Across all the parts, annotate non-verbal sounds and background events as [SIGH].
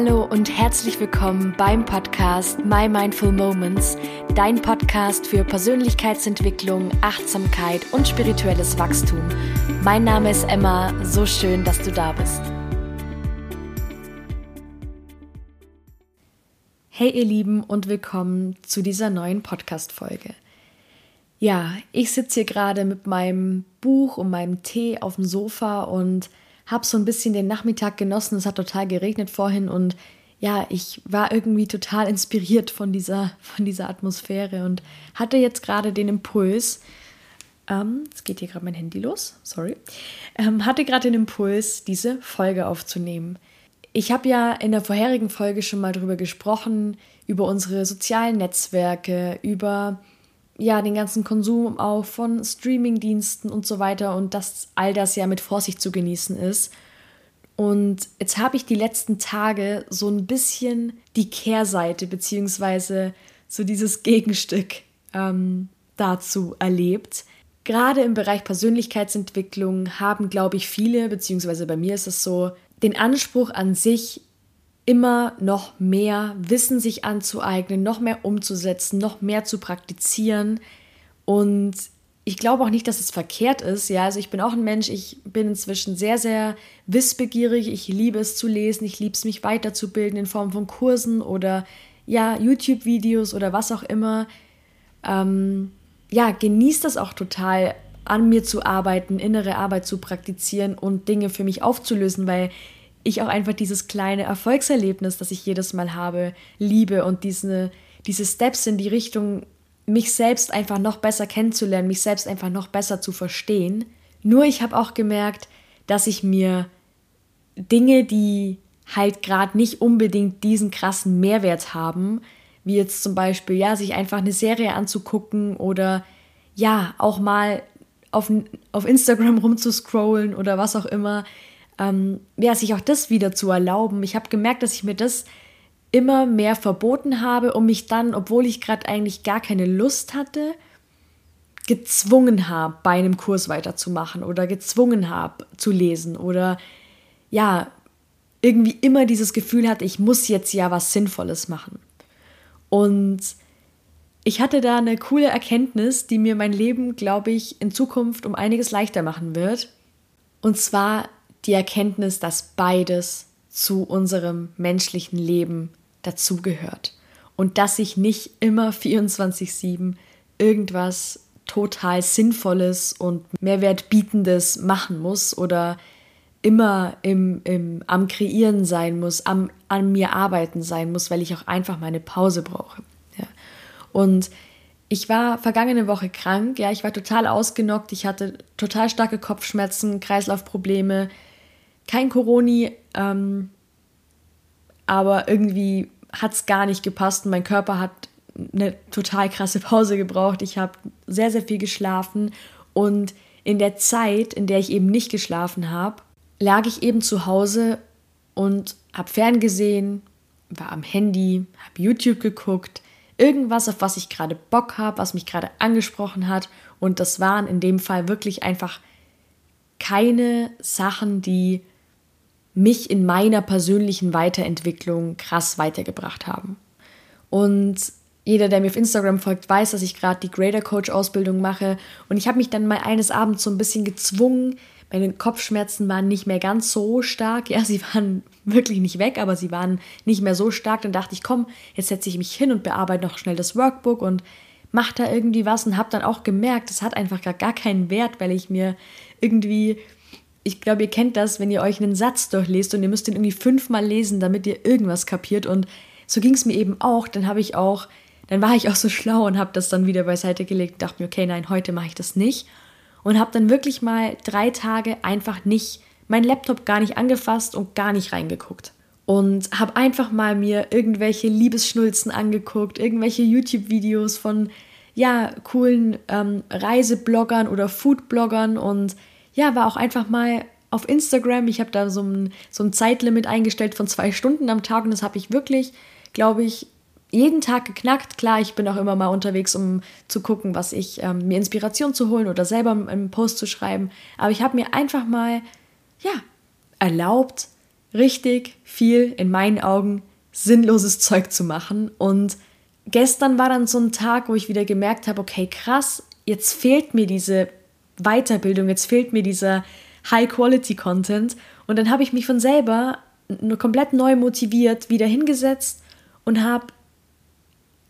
Hallo und herzlich willkommen beim Podcast My Mindful Moments, dein Podcast für Persönlichkeitsentwicklung, Achtsamkeit und spirituelles Wachstum. Mein Name ist Emma, so schön, dass du da bist. Hey ihr Lieben und willkommen zu dieser neuen Podcast-Folge. Ja, ich sitze hier gerade mit meinem Buch und meinem Tee auf dem Sofa und habe so ein bisschen den Nachmittag genossen. Es hat total geregnet vorhin und ja, ich war irgendwie total inspiriert von dieser, von dieser Atmosphäre und hatte jetzt gerade den Impuls, ähm, jetzt geht hier gerade mein Handy los, sorry, ähm, hatte gerade den Impuls, diese Folge aufzunehmen. Ich habe ja in der vorherigen Folge schon mal darüber gesprochen, über unsere sozialen Netzwerke, über ja, den ganzen Konsum auch von Streamingdiensten und so weiter und dass all das ja mit Vorsicht zu genießen ist. Und jetzt habe ich die letzten Tage so ein bisschen die Kehrseite beziehungsweise so dieses [LAUGHS] Gegenstück ähm, dazu erlebt. Gerade im Bereich Persönlichkeitsentwicklung haben, glaube ich, viele, beziehungsweise bei mir ist es so, den Anspruch an sich, immer noch mehr Wissen sich anzueignen, noch mehr umzusetzen, noch mehr zu praktizieren. Und ich glaube auch nicht, dass es verkehrt ist. Ja, also ich bin auch ein Mensch, ich bin inzwischen sehr, sehr wissbegierig. Ich liebe es zu lesen, ich liebe es, mich weiterzubilden in Form von Kursen oder ja, YouTube-Videos oder was auch immer. Ähm, ja, genießt das auch total, an mir zu arbeiten, innere Arbeit zu praktizieren und Dinge für mich aufzulösen, weil ich auch einfach dieses kleine Erfolgserlebnis, das ich jedes Mal habe, liebe und diese, diese Steps in die Richtung, mich selbst einfach noch besser kennenzulernen, mich selbst einfach noch besser zu verstehen. Nur ich habe auch gemerkt, dass ich mir Dinge, die halt gerade nicht unbedingt diesen krassen Mehrwert haben, wie jetzt zum Beispiel, ja, sich einfach eine Serie anzugucken oder ja, auch mal auf, auf Instagram rumzuscrollen oder was auch immer, ähm, ja, sich auch das wieder zu erlauben. Ich habe gemerkt, dass ich mir das immer mehr verboten habe und mich dann, obwohl ich gerade eigentlich gar keine Lust hatte, gezwungen habe, bei einem Kurs weiterzumachen oder gezwungen habe zu lesen oder ja, irgendwie immer dieses Gefühl hatte, ich muss jetzt ja was Sinnvolles machen. Und ich hatte da eine coole Erkenntnis, die mir mein Leben, glaube ich, in Zukunft um einiges leichter machen wird. Und zwar die Erkenntnis, dass beides zu unserem menschlichen Leben dazugehört und dass ich nicht immer 24/7 irgendwas total Sinnvolles und Mehrwertbietendes machen muss oder immer im, im, am Kreieren sein muss, am, an mir arbeiten sein muss, weil ich auch einfach meine Pause brauche. Ja. Und ich war vergangene Woche krank, ja, ich war total ausgenockt, ich hatte total starke Kopfschmerzen, Kreislaufprobleme, kein Coroni, ähm, aber irgendwie hat es gar nicht gepasst und mein Körper hat eine total krasse Pause gebraucht. Ich habe sehr, sehr viel geschlafen und in der Zeit, in der ich eben nicht geschlafen habe, lag ich eben zu Hause und habe ferngesehen, war am Handy, habe YouTube geguckt, irgendwas, auf was ich gerade Bock habe, was mich gerade angesprochen hat. Und das waren in dem Fall wirklich einfach keine Sachen, die mich in meiner persönlichen Weiterentwicklung krass weitergebracht haben. Und jeder, der mir auf Instagram folgt, weiß, dass ich gerade die Grader Coach Ausbildung mache. Und ich habe mich dann mal eines Abends so ein bisschen gezwungen. Meine Kopfschmerzen waren nicht mehr ganz so stark. Ja, sie waren wirklich nicht weg, aber sie waren nicht mehr so stark. Dann dachte ich, komm, jetzt setze ich mich hin und bearbeite noch schnell das Workbook und mache da irgendwie was und habe dann auch gemerkt, es hat einfach gar, gar keinen Wert, weil ich mir irgendwie ich glaube, ihr kennt das, wenn ihr euch einen Satz durchlest und ihr müsst den irgendwie fünfmal lesen, damit ihr irgendwas kapiert. Und so ging es mir eben auch. Dann habe ich auch, dann war ich auch so schlau und habe das dann wieder beiseite gelegt dachte mir, okay, nein, heute mache ich das nicht. Und habe dann wirklich mal drei Tage einfach nicht, meinen Laptop gar nicht angefasst und gar nicht reingeguckt. Und habe einfach mal mir irgendwelche Liebesschnulzen angeguckt, irgendwelche YouTube-Videos von, ja, coolen ähm, Reisebloggern oder Foodbloggern und ja, war auch einfach mal auf Instagram. Ich habe da so ein, so ein Zeitlimit eingestellt von zwei Stunden am Tag und das habe ich wirklich, glaube ich, jeden Tag geknackt. Klar, ich bin auch immer mal unterwegs, um zu gucken, was ich, ähm, mir Inspiration zu holen oder selber einen Post zu schreiben. Aber ich habe mir einfach mal, ja, erlaubt, richtig viel in meinen Augen sinnloses Zeug zu machen. Und gestern war dann so ein Tag, wo ich wieder gemerkt habe, okay, krass, jetzt fehlt mir diese Weiterbildung, jetzt fehlt mir dieser High-Quality-Content. Und dann habe ich mich von selber komplett neu motiviert wieder hingesetzt und habe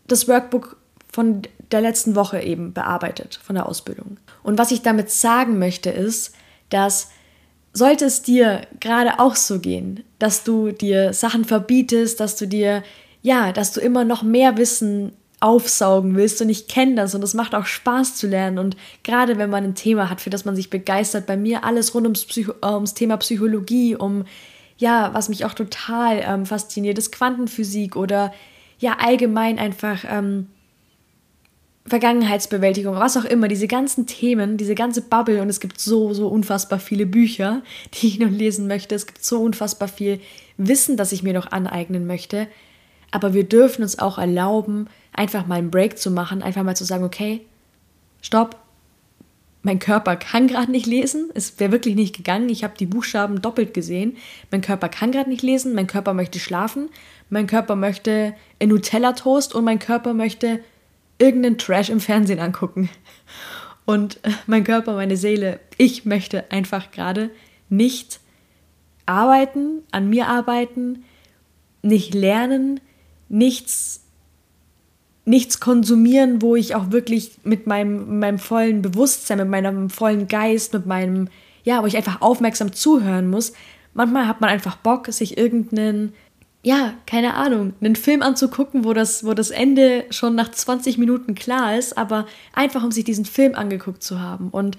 das Workbook von der letzten Woche eben bearbeitet, von der Ausbildung. Und was ich damit sagen möchte, ist, dass sollte es dir gerade auch so gehen, dass du dir Sachen verbietest, dass du dir, ja, dass du immer noch mehr Wissen aufsaugen willst und ich kenne das und es macht auch Spaß zu lernen und gerade wenn man ein Thema hat, für das man sich begeistert, bei mir alles rund ums, Psycho äh, ums Thema Psychologie, um, ja, was mich auch total ähm, fasziniert, ist Quantenphysik oder ja, allgemein einfach ähm, Vergangenheitsbewältigung, was auch immer, diese ganzen Themen, diese ganze Bubble und es gibt so, so unfassbar viele Bücher, [LAUGHS] die ich noch lesen möchte. Es gibt so unfassbar viel Wissen, das ich mir noch aneignen möchte. Aber wir dürfen uns auch erlauben, einfach mal einen Break zu machen, einfach mal zu sagen, okay, stopp, mein Körper kann gerade nicht lesen, es wäre wirklich nicht gegangen, ich habe die Buchstaben doppelt gesehen, mein Körper kann gerade nicht lesen, mein Körper möchte schlafen, mein Körper möchte Nutella-Toast und mein Körper möchte irgendeinen Trash im Fernsehen angucken. Und äh, mein Körper, meine Seele, ich möchte einfach gerade nicht arbeiten, an mir arbeiten, nicht lernen, nichts, nichts konsumieren, wo ich auch wirklich mit meinem, meinem vollen Bewusstsein, mit meinem vollen Geist, mit meinem, ja, wo ich einfach aufmerksam zuhören muss. Manchmal hat man einfach Bock, sich irgendeinen ja, keine Ahnung, einen Film anzugucken, wo das, wo das Ende schon nach 20 Minuten klar ist, aber einfach um sich diesen Film angeguckt zu haben. Und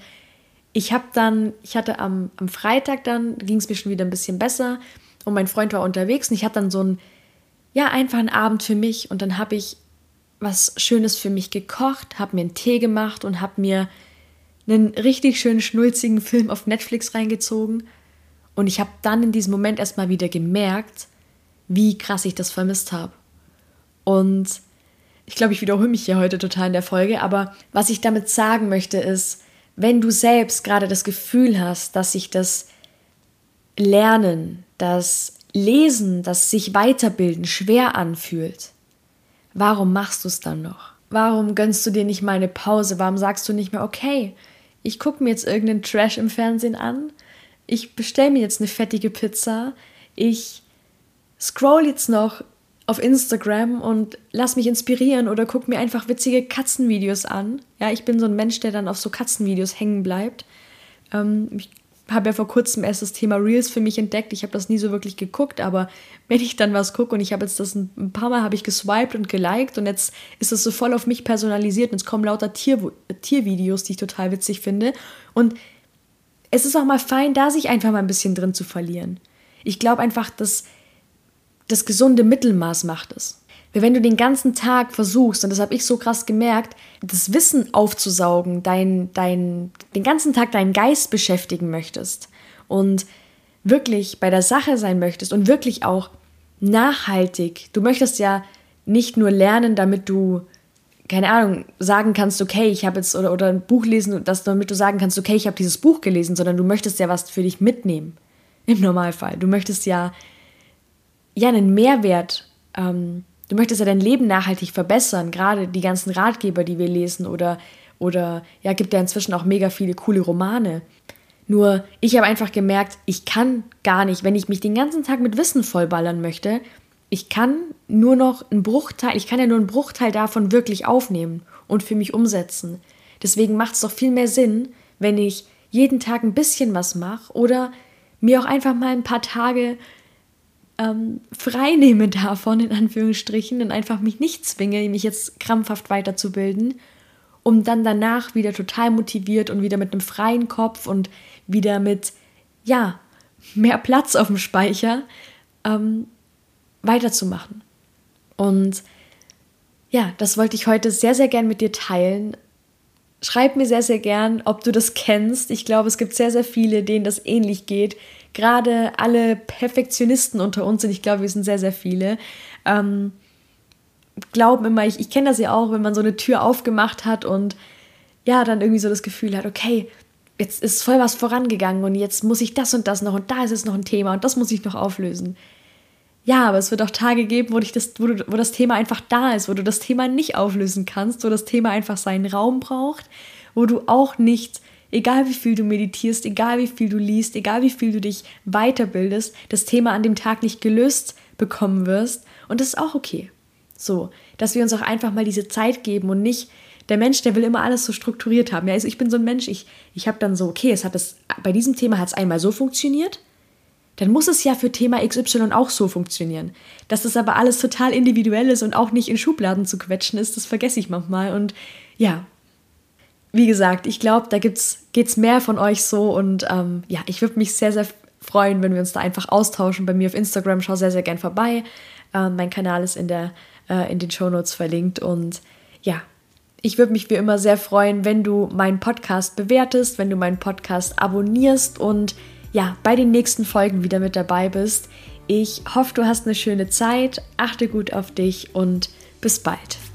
ich habe dann, ich hatte am, am Freitag dann, ging es mir schon wieder ein bisschen besser und mein Freund war unterwegs und ich hatte dann so einen, ja, einfach einen Abend für mich und dann habe ich was Schönes für mich gekocht, habe mir einen Tee gemacht und habe mir einen richtig schönen schnulzigen Film auf Netflix reingezogen. Und ich habe dann in diesem Moment erstmal wieder gemerkt, wie krass ich das vermisst habe. Und ich glaube, ich wiederhole mich hier heute total in der Folge, aber was ich damit sagen möchte ist, wenn du selbst gerade das Gefühl hast, dass sich das Lernen, das Lesen, das sich weiterbilden schwer anfühlt, warum machst du es dann noch? Warum gönnst du dir nicht mal eine Pause? Warum sagst du nicht mehr, okay, ich gucke mir jetzt irgendeinen Trash im Fernsehen an, ich bestelle mir jetzt eine fettige Pizza, ich scroll jetzt noch auf Instagram und lass mich inspirieren oder guck mir einfach witzige Katzenvideos an. Ja, ich bin so ein Mensch, der dann auf so Katzenvideos hängen bleibt. Ähm, ich habe ja vor kurzem erst das Thema Reels für mich entdeckt. Ich habe das nie so wirklich geguckt, aber wenn ich dann was gucke und ich habe jetzt das ein, paar Mal habe ich geswiped und geliked und jetzt ist das so voll auf mich personalisiert und es kommen lauter Tier, Tiervideos, die ich total witzig finde. Und es ist auch mal fein, da sich einfach mal ein bisschen drin zu verlieren. Ich glaube einfach, dass das gesunde Mittelmaß macht es. Weil wenn du den ganzen Tag versuchst, und das habe ich so krass gemerkt, das Wissen aufzusaugen, dein, dein, den ganzen Tag deinen Geist beschäftigen möchtest und wirklich bei der Sache sein möchtest und wirklich auch nachhaltig, du möchtest ja nicht nur lernen, damit du, keine Ahnung, sagen kannst, okay, ich habe jetzt, oder, oder ein Buch lesen, das, damit du sagen kannst, okay, ich habe dieses Buch gelesen, sondern du möchtest ja was für dich mitnehmen. Im Normalfall. Du möchtest ja ja einen Mehrwert. Ähm, du möchtest ja dein Leben nachhaltig verbessern, gerade die ganzen Ratgeber, die wir lesen oder oder ja, gibt ja inzwischen auch mega viele coole Romane. Nur ich habe einfach gemerkt, ich kann gar nicht, wenn ich mich den ganzen Tag mit Wissen vollballern möchte, ich kann nur noch einen Bruchteil, ich kann ja nur einen Bruchteil davon wirklich aufnehmen und für mich umsetzen. Deswegen macht es doch viel mehr Sinn, wenn ich jeden Tag ein bisschen was mache oder mir auch einfach mal ein paar Tage ähm, frei davon, in Anführungsstrichen, und einfach mich nicht zwinge, mich jetzt krampfhaft weiterzubilden, um dann danach wieder total motiviert und wieder mit einem freien Kopf und wieder mit, ja, mehr Platz auf dem Speicher ähm, weiterzumachen. Und ja, das wollte ich heute sehr, sehr gern mit dir teilen. Schreib mir sehr, sehr gern, ob du das kennst. Ich glaube, es gibt sehr, sehr viele, denen das ähnlich geht gerade alle Perfektionisten unter uns sind, ich glaube, wir sind sehr, sehr viele, ähm, glauben immer, ich, ich kenne das ja auch, wenn man so eine Tür aufgemacht hat und ja, dann irgendwie so das Gefühl hat, okay, jetzt ist voll was vorangegangen und jetzt muss ich das und das noch und da ist jetzt noch ein Thema und das muss ich noch auflösen. Ja, aber es wird auch Tage geben, wo, das, wo, du, wo das Thema einfach da ist, wo du das Thema nicht auflösen kannst, wo das Thema einfach seinen Raum braucht, wo du auch nicht, egal wie viel du meditierst, egal wie viel du liest, egal wie viel du dich weiterbildest, das Thema an dem Tag nicht gelöst bekommen wirst. Und das ist auch okay. So, dass wir uns auch einfach mal diese Zeit geben und nicht der Mensch, der will immer alles so strukturiert haben. Ja, also ich bin so ein Mensch, ich, ich habe dann so, okay, es hat es, bei diesem Thema hat es einmal so funktioniert, dann muss es ja für Thema XY auch so funktionieren. Dass das aber alles total individuell ist und auch nicht in Schubladen zu quetschen ist, das vergesse ich manchmal. Und ja, wie gesagt, ich glaube, da geht es mehr von euch so. Und ähm, ja, ich würde mich sehr, sehr freuen, wenn wir uns da einfach austauschen. Bei mir auf Instagram schau sehr, sehr gern vorbei. Ähm, mein Kanal ist in, der, äh, in den Shownotes verlinkt. Und ja, ich würde mich wie immer sehr freuen, wenn du meinen Podcast bewertest, wenn du meinen Podcast abonnierst und ja, bei den nächsten Folgen wieder mit dabei bist. Ich hoffe, du hast eine schöne Zeit, achte gut auf dich und bis bald.